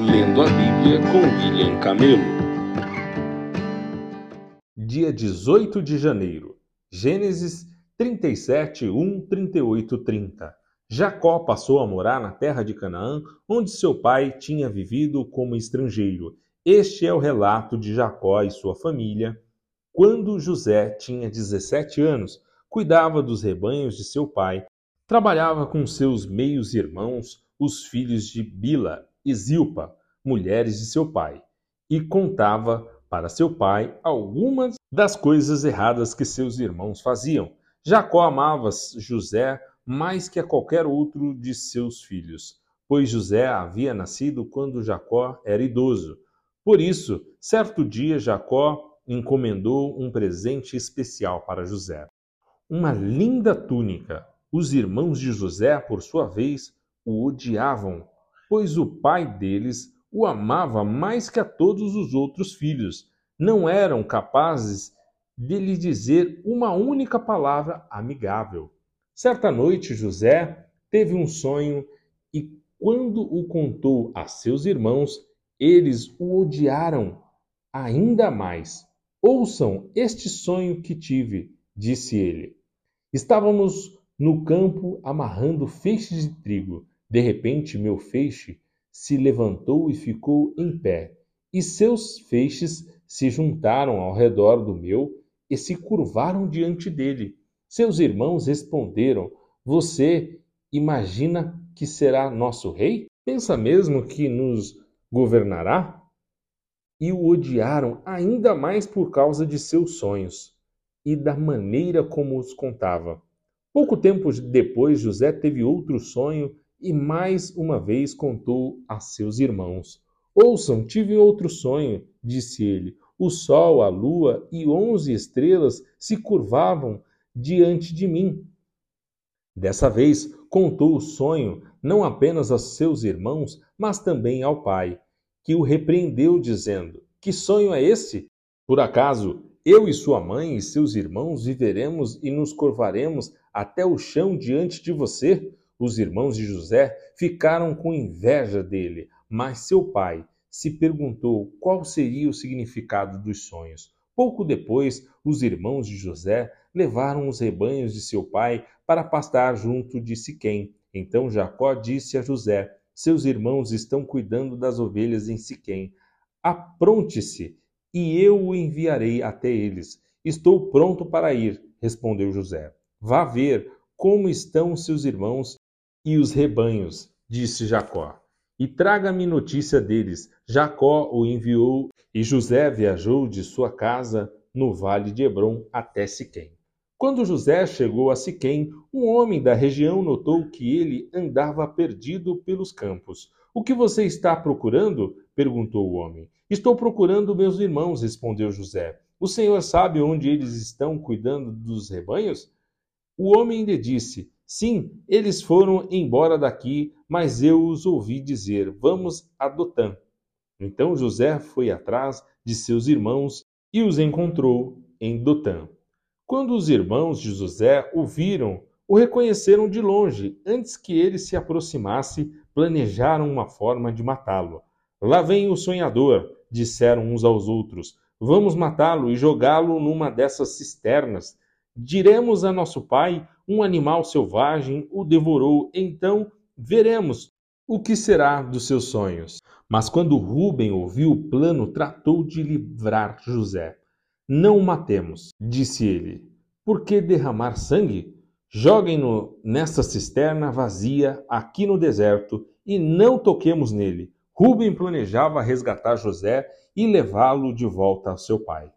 Lendo a Bíblia com William Camelo. Dia 18 de janeiro. Gênesis 37, 1, 38, 30. Jacó passou a morar na terra de Canaã, onde seu pai tinha vivido como estrangeiro. Este é o relato de Jacó e sua família. Quando José tinha 17 anos, cuidava dos rebanhos de seu pai, trabalhava com seus meios irmãos, os filhos de Bila e Zilpa, mulheres de seu pai, e contava para seu pai algumas das coisas erradas que seus irmãos faziam. Jacó amava José mais que a qualquer outro de seus filhos, pois José havia nascido quando Jacó era idoso. Por isso, certo dia Jacó encomendou um presente especial para José. Uma linda túnica. Os irmãos de José, por sua vez, o odiavam, pois o pai deles o amava mais que a todos os outros filhos. Não eram capazes de lhe dizer uma única palavra amigável. Certa noite, José teve um sonho e, quando o contou a seus irmãos, eles o odiaram ainda mais. Ouçam este sonho que tive, disse ele. Estávamos no campo amarrando feixes de trigo. De repente, meu feixe se levantou e ficou em pé, e seus feixes se juntaram ao redor do meu e se curvaram diante dele. Seus irmãos responderam: Você imagina que será nosso rei? Pensa mesmo que nos governará? E o odiaram ainda mais por causa de seus sonhos e da maneira como os contava. Pouco tempo depois, José teve outro sonho e mais uma vez contou a seus irmãos. Ouçam, tive outro sonho, disse ele. O sol, a lua e onze estrelas se curvavam diante de mim. Dessa vez, contou o sonho não apenas aos seus irmãos, mas também ao pai, que o repreendeu, dizendo: Que sonho é esse? Por acaso eu e sua mãe e seus irmãos viveremos e nos curvaremos até o chão diante de você? Os irmãos de José ficaram com inveja dele, mas seu pai se perguntou qual seria o significado dos sonhos. Pouco depois, os irmãos de José levaram os rebanhos de seu pai para pastar junto de Siquém. Então Jacó disse a José: Seus irmãos estão cuidando das ovelhas em Siquém. Apronte-se, e eu o enviarei até eles. Estou pronto para ir, respondeu José. Vá ver como estão seus irmãos e os rebanhos, disse Jacó. E traga-me notícia deles. Jacó o enviou, e José viajou de sua casa no vale de Hebron até Siquém. Quando José chegou a Siquém, um homem da região notou que ele andava perdido pelos campos. O que você está procurando? perguntou o homem. Estou procurando meus irmãos, respondeu José. O senhor sabe onde eles estão cuidando dos rebanhos? O homem lhe disse: Sim, eles foram embora daqui, mas eu os ouvi dizer: Vamos a Dotã. Então José foi atrás de seus irmãos e os encontrou em Dotã. Quando os irmãos de José o viram, o reconheceram de longe. Antes que ele se aproximasse, planejaram uma forma de matá-lo. Lá vem o sonhador, disseram uns aos outros. Vamos matá-lo e jogá-lo numa dessas cisternas. Diremos a nosso pai: um animal selvagem o devorou, então veremos o que será dos seus sonhos. Mas quando Ruben ouviu o plano, tratou de livrar José. Não o matemos, disse ele. Por que derramar sangue? Joguem-no nesta cisterna vazia aqui no deserto e não toquemos nele. Ruben planejava resgatar José e levá-lo de volta ao seu pai.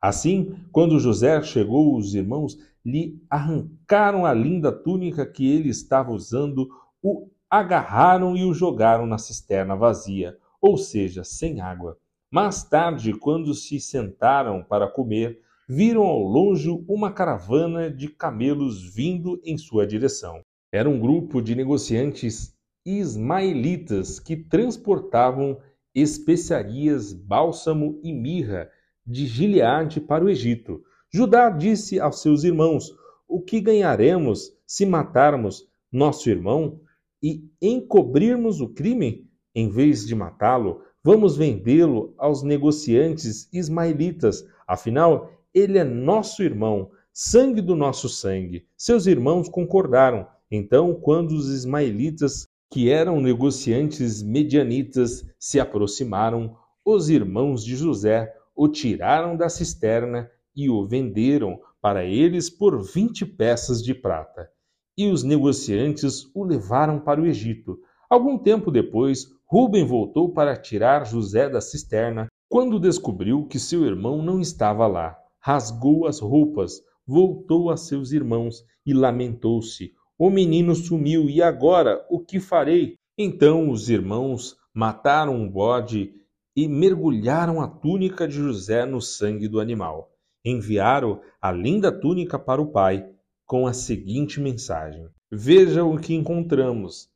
Assim, quando José chegou, os irmãos lhe arrancaram a linda túnica que ele estava usando, o agarraram e o jogaram na cisterna vazia, ou seja, sem água. Mais tarde, quando se sentaram para comer, viram ao longe uma caravana de camelos vindo em sua direção. Era um grupo de negociantes ismaelitas que transportavam especiarias, bálsamo e mirra de Gileade para o Egito. Judá disse aos seus irmãos: O que ganharemos se matarmos nosso irmão? e encobrirmos o crime? Em vez de matá-lo, vamos vendê-lo aos negociantes ismaelitas. Afinal, ele é nosso irmão, sangue do nosso sangue. Seus irmãos concordaram. Então, quando os ismaelitas, que eram negociantes medianitas, se aproximaram, os irmãos de José o tiraram da cisterna e o venderam para eles por vinte peças de prata. E os negociantes o levaram para o Egito. Algum tempo depois, Rubem voltou para tirar José da cisterna. Quando descobriu que seu irmão não estava lá, rasgou as roupas, voltou a seus irmãos e lamentou-se. O menino sumiu e agora o que farei? Então os irmãos mataram um bode e mergulharam a túnica de José no sangue do animal. Enviaram a linda túnica para o pai com a seguinte mensagem: Veja o que encontramos.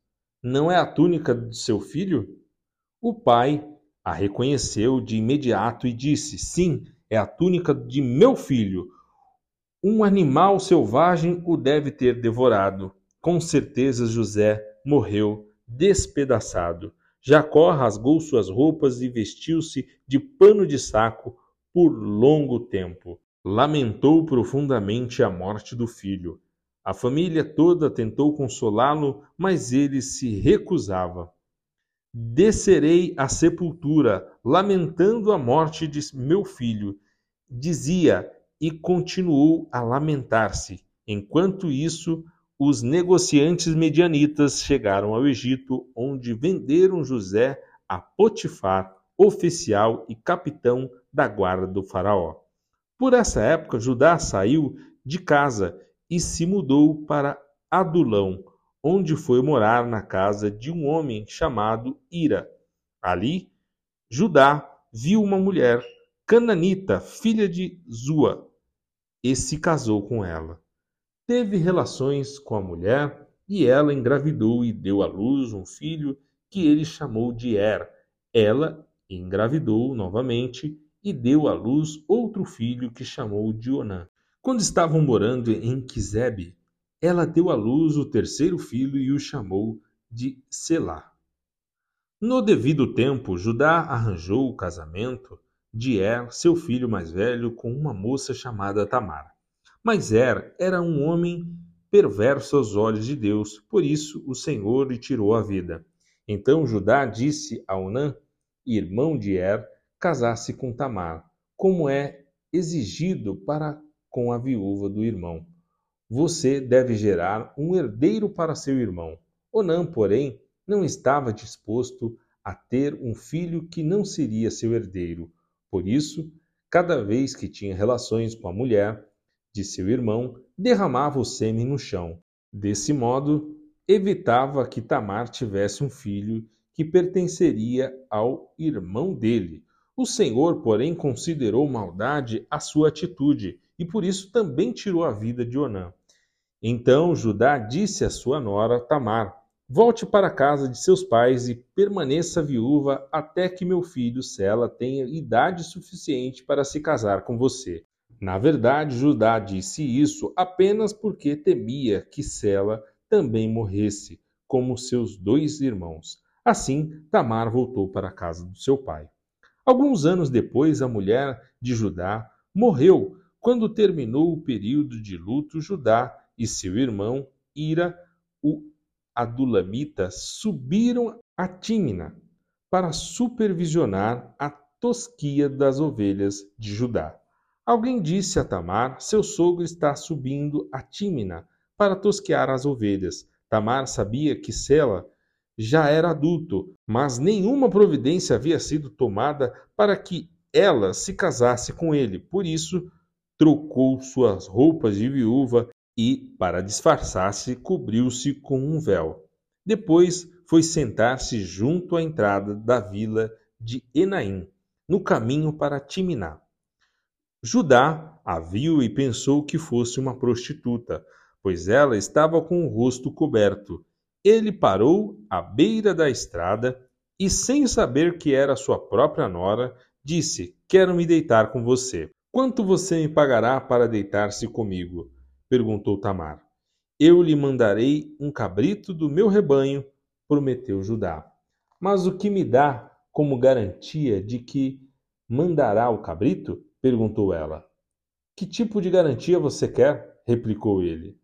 Não é a túnica de seu filho? O pai a reconheceu de imediato e disse: Sim, é a túnica de meu filho. Um animal selvagem o deve ter devorado. Com certeza José morreu despedaçado. Jacó rasgou suas roupas e vestiu-se de pano de saco por longo tempo. Lamentou profundamente a morte do filho. A família toda tentou consolá-lo, mas ele se recusava. Descerei à sepultura, lamentando a morte de meu filho, dizia, e continuou a lamentar-se. Enquanto isso, os negociantes medianitas chegaram ao Egito, onde venderam José a Potifar, oficial e capitão da guarda do Faraó. Por essa época, Judá saiu de casa e se mudou para Adulão, onde foi morar na casa de um homem chamado Ira. Ali, Judá viu uma mulher, cananita, filha de Zua, e se casou com ela teve relações com a mulher e ela engravidou e deu à luz um filho que ele chamou de Er. Ela engravidou novamente e deu à luz outro filho que chamou de Onã. Quando estavam morando em Quizebe, ela deu à luz o terceiro filho e o chamou de Selá. No devido tempo, Judá arranjou o casamento de Er, seu filho mais velho, com uma moça chamada Tamar. Mas Er era um homem perverso aos olhos de Deus, por isso o Senhor lhe tirou a vida. Então Judá disse a Onã, irmão de Er, casasse com Tamar, como é exigido para com a viúva do irmão. Você deve gerar um herdeiro para seu irmão. Onã, porém, não estava disposto a ter um filho que não seria seu herdeiro. Por isso, cada vez que tinha relações com a mulher, de seu irmão derramava o sêmen no chão. Desse modo, evitava que Tamar tivesse um filho que pertenceria ao irmão dele. O Senhor, porém, considerou maldade a sua atitude e por isso também tirou a vida de Onã. Então Judá disse à sua nora Tamar: Volte para a casa de seus pais e permaneça viúva até que meu filho Sela tenha idade suficiente para se casar com você. Na verdade, Judá disse isso apenas porque temia que Sela também morresse, como seus dois irmãos. Assim, Tamar voltou para a casa do seu pai. Alguns anos depois, a mulher de Judá morreu. Quando terminou o período de luto, Judá e seu irmão Ira, o Adulamita, subiram a Tímina para supervisionar a tosquia das ovelhas de Judá. Alguém disse a Tamar: Seu sogro está subindo a Tímina para tosquear as ovelhas. Tamar sabia que Sela já era adulto, mas nenhuma providência havia sido tomada para que ela se casasse com ele. Por isso, trocou suas roupas de viúva e, para disfarçar-se, cobriu-se com um véu. Depois foi sentar-se junto à entrada da vila de Enaim, no caminho para Timiná. Judá a viu e pensou que fosse uma prostituta, pois ela estava com o rosto coberto. Ele parou à beira da estrada e, sem saber que era sua própria nora, disse: Quero me deitar com você. Quanto você me pagará para deitar-se comigo? perguntou Tamar. Eu lhe mandarei um cabrito do meu rebanho, prometeu Judá. Mas o que me dá como garantia de que mandará o cabrito? perguntou ela. Que tipo de garantia você quer? replicou ele.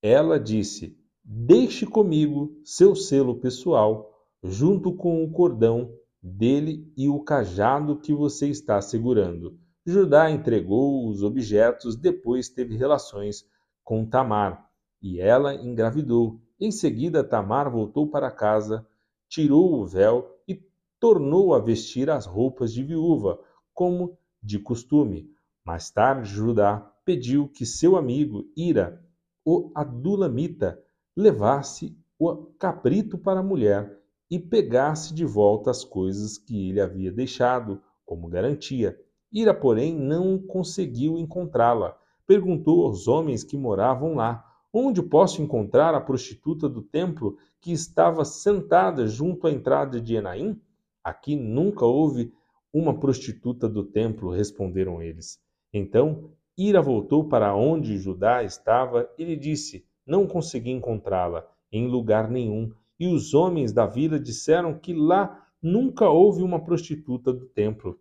Ela disse: Deixe comigo seu selo pessoal, junto com o cordão dele e o cajado que você está segurando. Judá entregou os objetos, depois teve relações com Tamar, e ela engravidou. Em seguida, Tamar voltou para casa, tirou o véu e tornou a vestir as roupas de viúva, como de costume. Mais tarde, Judá pediu que seu amigo Ira, o adulamita, levasse o cabrito para a mulher e pegasse de volta as coisas que ele havia deixado como garantia. Ira, porém, não conseguiu encontrá-la. Perguntou aos homens que moravam lá: Onde posso encontrar a prostituta do templo que estava sentada junto à entrada de Enaim? Aqui nunca houve uma prostituta do templo, responderam eles. Então Ira voltou para onde Judá estava e lhe disse: Não consegui encontrá-la em lugar nenhum. E os homens da vila disseram que lá nunca houve uma prostituta do templo.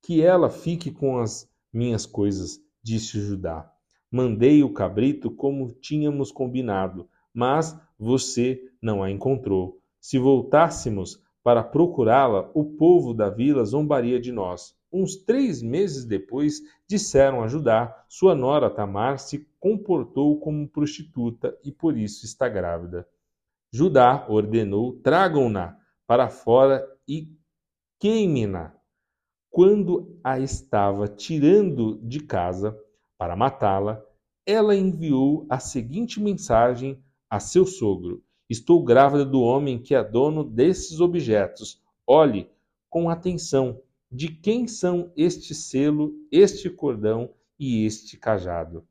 Que ela fique com as minhas coisas, disse Judá. Mandei o cabrito como tínhamos combinado, mas você não a encontrou. Se voltássemos para procurá-la, o povo da vila zombaria de nós. Uns três meses depois, disseram a Judá: sua nora Tamar se comportou como prostituta e por isso está grávida. Judá ordenou: tragam-na para fora e queimem-na. Quando a estava tirando de casa para matá-la, ela enviou a seguinte mensagem a seu sogro: Estou grávida do homem que é dono desses objetos. Olhe com atenção de quem são este selo, este cordão e este cajado.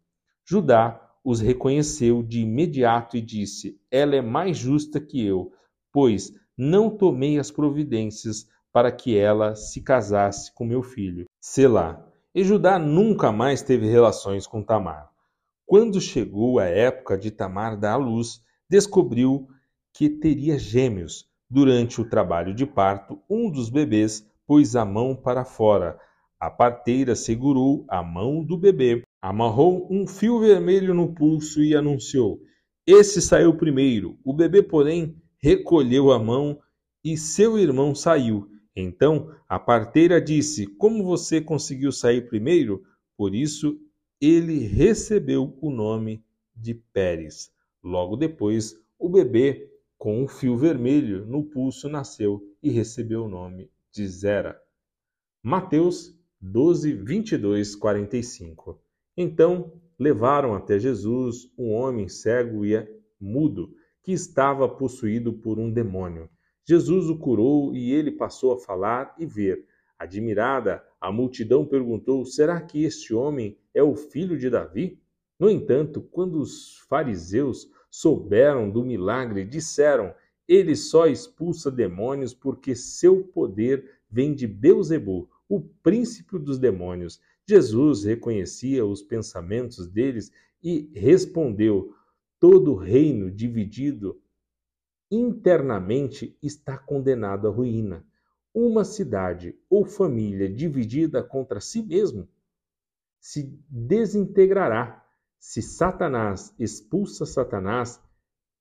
Judá os reconheceu de imediato e disse: Ela é mais justa que eu, pois não tomei as providências para que ela se casasse com meu filho. Selá. E Judá nunca mais teve relações com Tamar. Quando chegou a época de Tamar dar à luz, descobriu que teria gêmeos. Durante o trabalho de parto, um dos bebês pôs a mão para fora. A parteira segurou a mão do bebê, amarrou um fio vermelho no pulso e anunciou: Esse saiu primeiro. O bebê, porém, recolheu a mão e seu irmão saiu. Então a parteira disse: Como você conseguiu sair primeiro? Por isso ele recebeu o nome de Pérez. Logo depois, o bebê, com um fio vermelho no pulso, nasceu e recebeu o nome de Zera. Mateus 12, 22, 45. Então levaram até Jesus um homem cego e mudo que estava possuído por um demônio. Jesus o curou e ele passou a falar e ver. Admirada, a multidão perguntou: Será que este homem é o filho de Davi? No entanto, quando os fariseus souberam do milagre, disseram: Ele só expulsa demônios porque seu poder vem de Beuzebu, o príncipe dos demônios. Jesus reconhecia os pensamentos deles e respondeu: Todo reino dividido internamente está condenado à ruína. Uma cidade ou família dividida contra si mesmo se desintegrará. Se Satanás expulsa Satanás,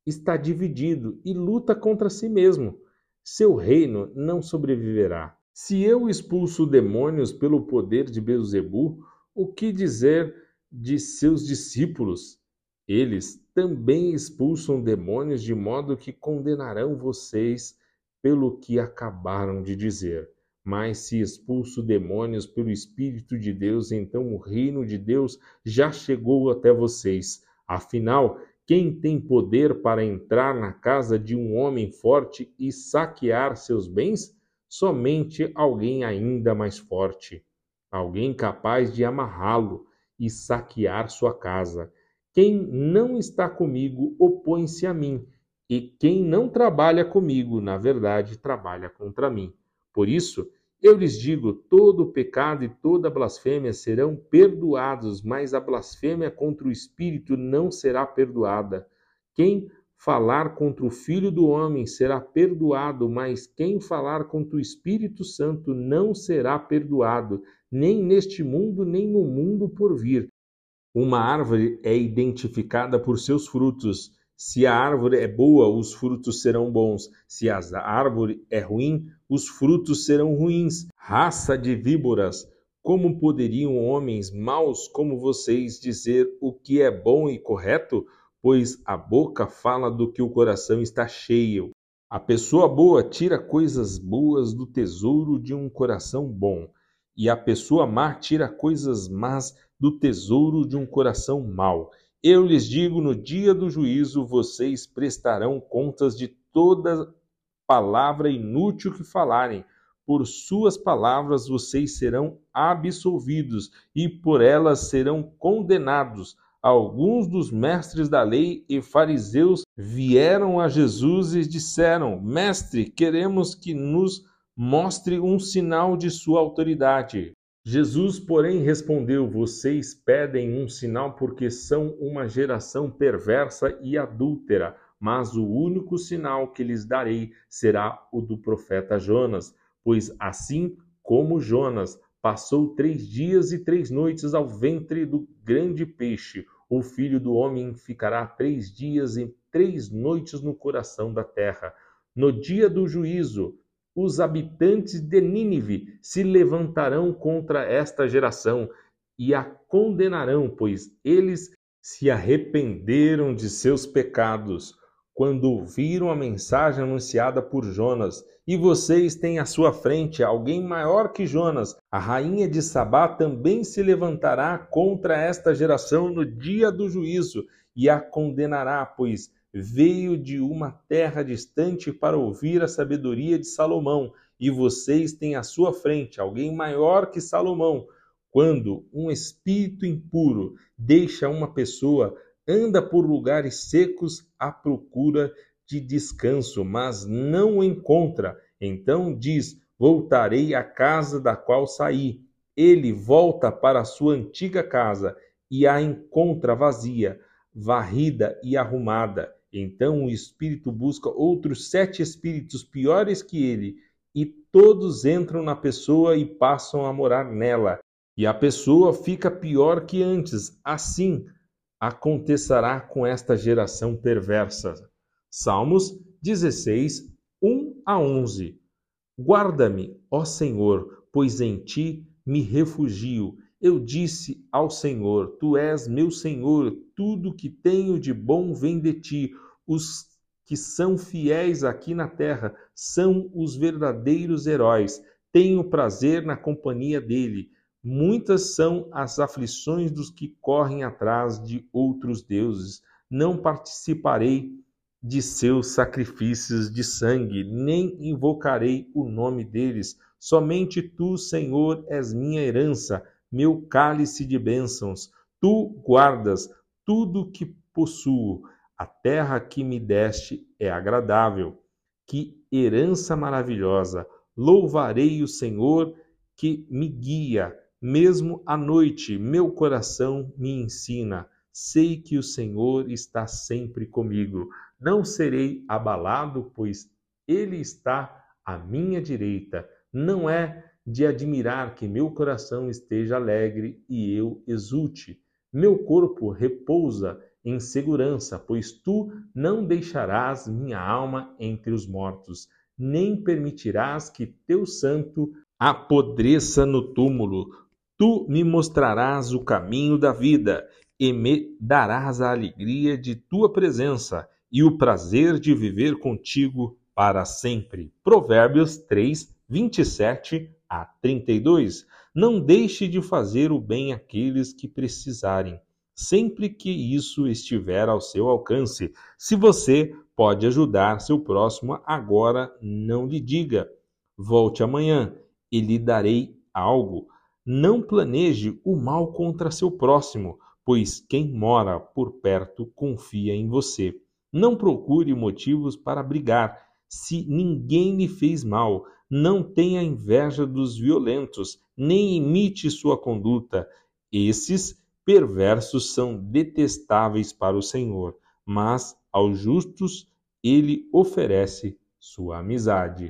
está dividido e luta contra si mesmo. Seu reino não sobreviverá. Se eu expulso demônios pelo poder de Beuzebu, o que dizer de seus discípulos? Eles também expulsam demônios de modo que condenarão vocês pelo que acabaram de dizer. Mas se expulso demônios pelo Espírito de Deus, então o reino de Deus já chegou até vocês. Afinal, quem tem poder para entrar na casa de um homem forte e saquear seus bens? Somente alguém ainda mais forte, alguém capaz de amarrá-lo e saquear sua casa. Quem não está comigo opõe-se a mim, e quem não trabalha comigo, na verdade, trabalha contra mim. Por isso, eu lhes digo: todo pecado e toda blasfêmia serão perdoados, mas a blasfêmia contra o Espírito não será perdoada. Quem falar contra o Filho do Homem será perdoado, mas quem falar contra o Espírito Santo não será perdoado, nem neste mundo, nem no mundo por vir. Uma árvore é identificada por seus frutos. Se a árvore é boa, os frutos serão bons. Se a árvore é ruim, os frutos serão ruins. Raça de víboras, como poderiam homens maus como vocês dizer o que é bom e correto? Pois a boca fala do que o coração está cheio. A pessoa boa tira coisas boas do tesouro de um coração bom, e a pessoa má tira coisas más do tesouro de um coração mau. Eu lhes digo: no dia do juízo vocês prestarão contas de toda palavra inútil que falarem por suas palavras vocês serão absolvidos e por elas serão condenados. Alguns dos mestres da lei e fariseus vieram a Jesus e disseram: Mestre, queremos que nos mostre um sinal de sua autoridade. Jesus, porém, respondeu: Vocês pedem um sinal porque são uma geração perversa e adúltera, mas o único sinal que lhes darei será o do profeta Jonas. Pois assim como Jonas passou três dias e três noites ao ventre do grande peixe, o filho do homem ficará três dias e três noites no coração da terra. No dia do juízo, os habitantes de Nínive se levantarão contra esta geração e a condenarão, pois eles se arrependeram de seus pecados quando ouviram a mensagem anunciada por Jonas, e vocês têm à sua frente alguém maior que Jonas, a rainha de Sabá também se levantará contra esta geração no dia do juízo e a condenará, pois veio de uma terra distante para ouvir a sabedoria de Salomão, e vocês têm à sua frente alguém maior que Salomão. Quando um espírito impuro deixa uma pessoa, anda por lugares secos à procura de descanso, mas não o encontra. Então diz: Voltarei à casa da qual saí. Ele volta para sua antiga casa e a encontra vazia, varrida e arrumada. Então o espírito busca outros sete espíritos piores que ele, e todos entram na pessoa e passam a morar nela. E a pessoa fica pior que antes. Assim, acontecerá com esta geração perversa. Salmos 16, 1 a 11. Guarda-me, ó Senhor, pois em ti me refugio. Eu disse ao Senhor: Tu és meu Senhor, tudo que tenho de bom vem de ti. Os que são fiéis aqui na terra são os verdadeiros heróis. Tenho prazer na companhia dele. Muitas são as aflições dos que correm atrás de outros deuses. Não participarei de seus sacrifícios de sangue, nem invocarei o nome deles. Somente tu, Senhor, és minha herança, meu cálice de bênçãos. Tu guardas tudo que possuo. A terra que me deste é agradável. Que herança maravilhosa! Louvarei o Senhor que me guia mesmo à noite, meu coração me ensina. Sei que o Senhor está sempre comigo. Não serei abalado, pois Ele está à minha direita. Não é de admirar que meu coração esteja alegre e eu exulte. Meu corpo repousa em segurança, pois tu não deixarás minha alma entre os mortos, nem permitirás que teu santo apodreça no túmulo. Tu me mostrarás o caminho da vida e me darás a alegria de tua presença e o prazer de viver contigo para sempre. Provérbios 3, 27 a 32. Não deixe de fazer o bem àqueles que precisarem, sempre que isso estiver ao seu alcance. Se você pode ajudar seu próximo agora, não lhe diga: volte amanhã e lhe darei algo não planeje o mal contra seu próximo, pois quem mora por perto confia em você. Não procure motivos para brigar. Se ninguém lhe fez mal, não tenha inveja dos violentos, nem imite sua conduta. Esses perversos são detestáveis para o Senhor, mas aos justos ele oferece sua amizade.